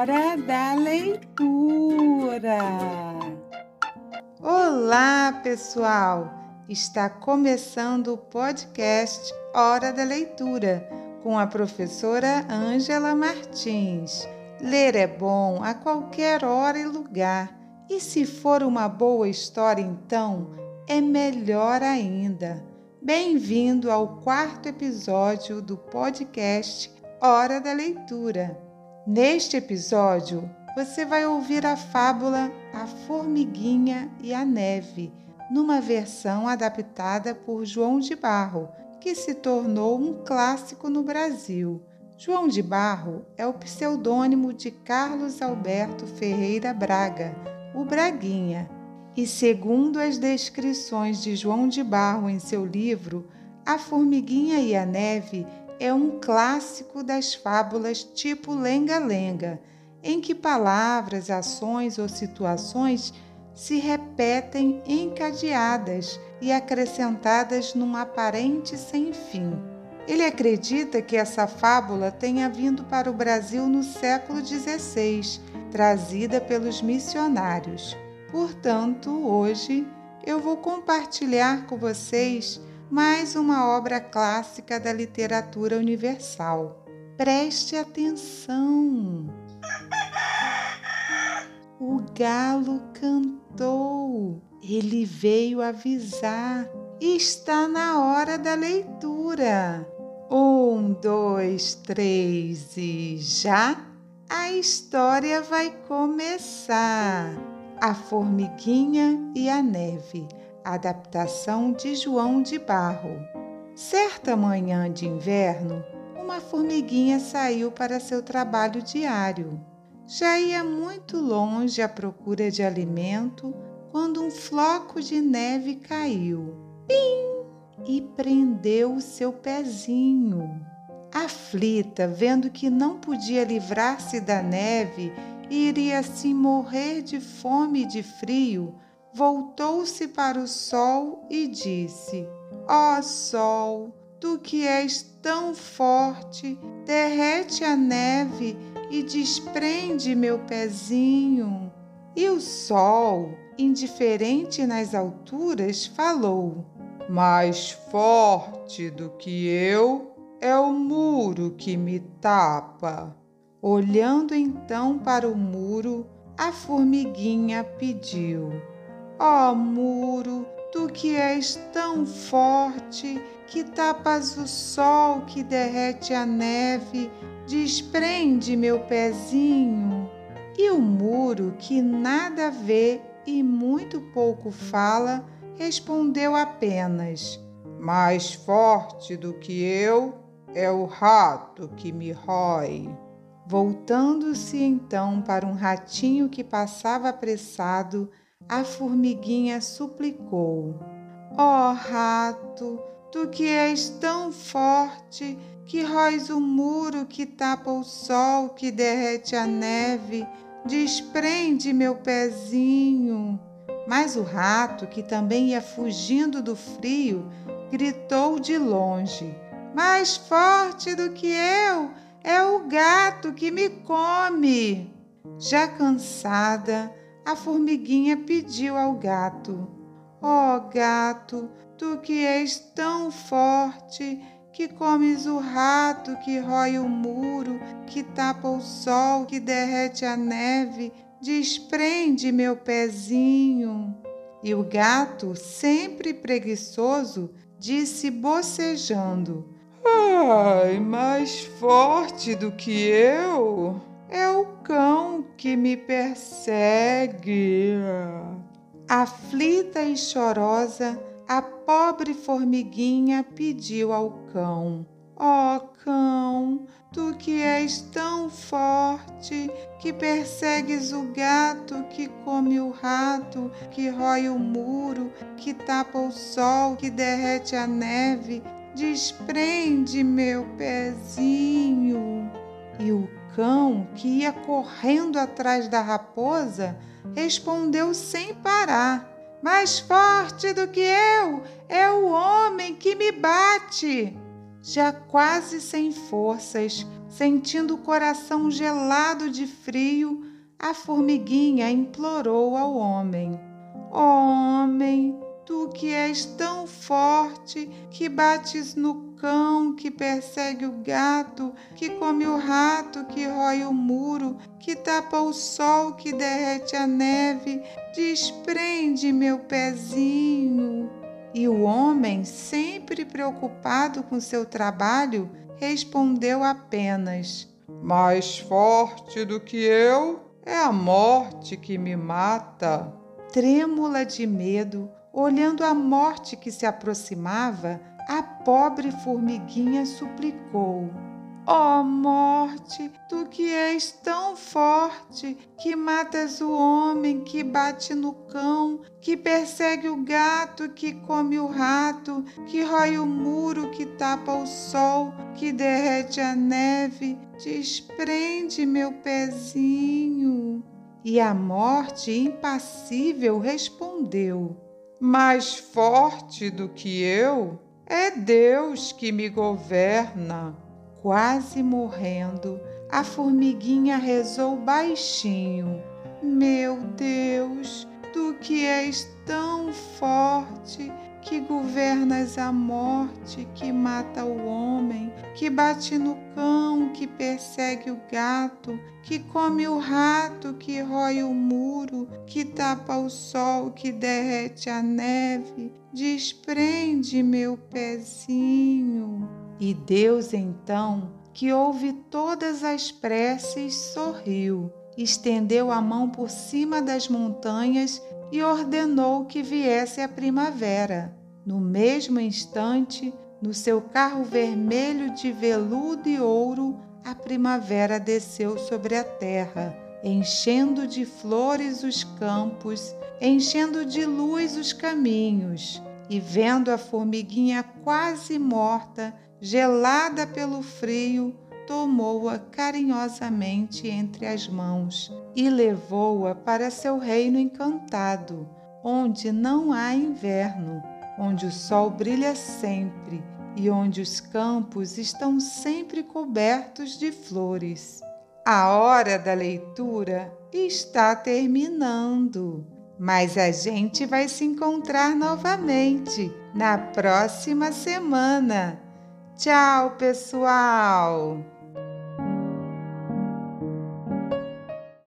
Hora da leitura. Olá, pessoal! Está começando o podcast Hora da Leitura com a professora Ângela Martins. Ler é bom a qualquer hora e lugar, e se for uma boa história, então é melhor ainda. Bem-vindo ao quarto episódio do podcast Hora da Leitura. Neste episódio, você vai ouvir a fábula A Formiguinha e a Neve, numa versão adaptada por João de Barro, que se tornou um clássico no Brasil. João de Barro é o pseudônimo de Carlos Alberto Ferreira Braga, o Braguinha. E segundo as descrições de João de Barro em seu livro, A Formiguinha e a Neve é um clássico das fábulas tipo lenga-lenga, em que palavras, ações ou situações se repetem encadeadas e acrescentadas num aparente sem fim. Ele acredita que essa fábula tenha vindo para o Brasil no século XVI, trazida pelos missionários. Portanto, hoje eu vou compartilhar com vocês mais uma obra clássica da literatura universal. Preste atenção! O galo cantou, ele veio avisar, está na hora da leitura. Um, dois, três e já a história vai começar. A formiguinha e a neve adaptação de João de Barro. Certa manhã de inverno, uma formiguinha saiu para seu trabalho diário. Já ia muito longe à procura de alimento quando um floco de neve caiu. Pim! E prendeu o seu pezinho. Aflita, vendo que não podia livrar-se da neve e iria assim morrer de fome e de frio, voltou-se para o sol e disse: Ó oh, sol, tu que és tão forte, derrete a neve e desprende meu pezinho. E o sol, indiferente nas alturas, falou: Mais forte do que eu é o muro que me tapa. Olhando então para o muro, a formiguinha pediu: Ó oh, muro, tu que és tão forte, que tapas o sol, que derrete a neve, desprende meu pezinho. E o muro, que nada vê e muito pouco fala, respondeu apenas: Mais forte do que eu é o rato que me rói. Voltando-se então para um ratinho que passava apressado, a formiguinha suplicou: Ó oh, rato, tu que és tão forte, que róis o muro que tapa o sol, que derrete a neve, desprende meu pezinho. Mas o rato, que também ia fugindo do frio, gritou de longe: Mais forte do que eu é o gato que me come. Já cansada, a formiguinha pediu ao gato: Ó oh, gato, tu que és tão forte, que comes o rato, que rói o muro, que tapa o sol, que derrete a neve, desprende meu pezinho. E o gato, sempre preguiçoso, disse bocejando: Ai, mais forte do que eu é o cão que me persegue. Aflita e chorosa, a pobre formiguinha pediu ao cão: Ó oh, cão, tu que és tão forte, que persegues o gato, que come o rato, que rói o muro, que tapa o sol, que derrete a neve, desprende meu pezinho. E o cão, que ia correndo atrás da raposa, respondeu sem parar: Mais forte do que eu é o homem que me bate. já quase sem forças, sentindo o coração gelado de frio, a formiguinha implorou ao homem: Homem, tu que és tão forte, que bates no cão, que persegue o gato, que come o rato, que rói o muro, que tapa o sol, que derrete a neve, desprende meu pezinho. E o homem, sempre preocupado com seu trabalho, respondeu apenas: Mais forte do que eu é a morte que me mata. Trêmula de medo, olhando a morte que se aproximava, a pobre formiguinha suplicou: Ó oh, morte, tu que és tão forte, que matas o homem, que bate no cão, que persegue o gato, que come o rato, que rói o muro, que tapa o sol, que derrete a neve, desprende meu pezinho. E a morte, impassível, respondeu: Mais forte do que eu é Deus que me governa. Quase morrendo, a formiguinha rezou baixinho: Meu Deus, tu que és tão forte, que governas a morte, que mata o homem, que bate no cão, que persegue o gato, que come o rato, que rói o muro, que tapa o sol, que derrete a neve, desprende meu pezinho. E Deus então, que ouve todas as preces, sorriu, estendeu a mão por cima das montanhas e ordenou que viesse a primavera. No mesmo instante, no seu carro vermelho de veludo e ouro, a primavera desceu sobre a terra, enchendo de flores os campos, enchendo de luz os caminhos. E vendo a formiguinha quase morta, gelada pelo frio, tomou-a carinhosamente entre as mãos e levou-a para seu reino encantado, onde não há inverno, onde o sol brilha sempre e onde os campos estão sempre cobertos de flores. A hora da leitura está terminando, mas a gente vai se encontrar novamente na próxima semana. Tchau, pessoal!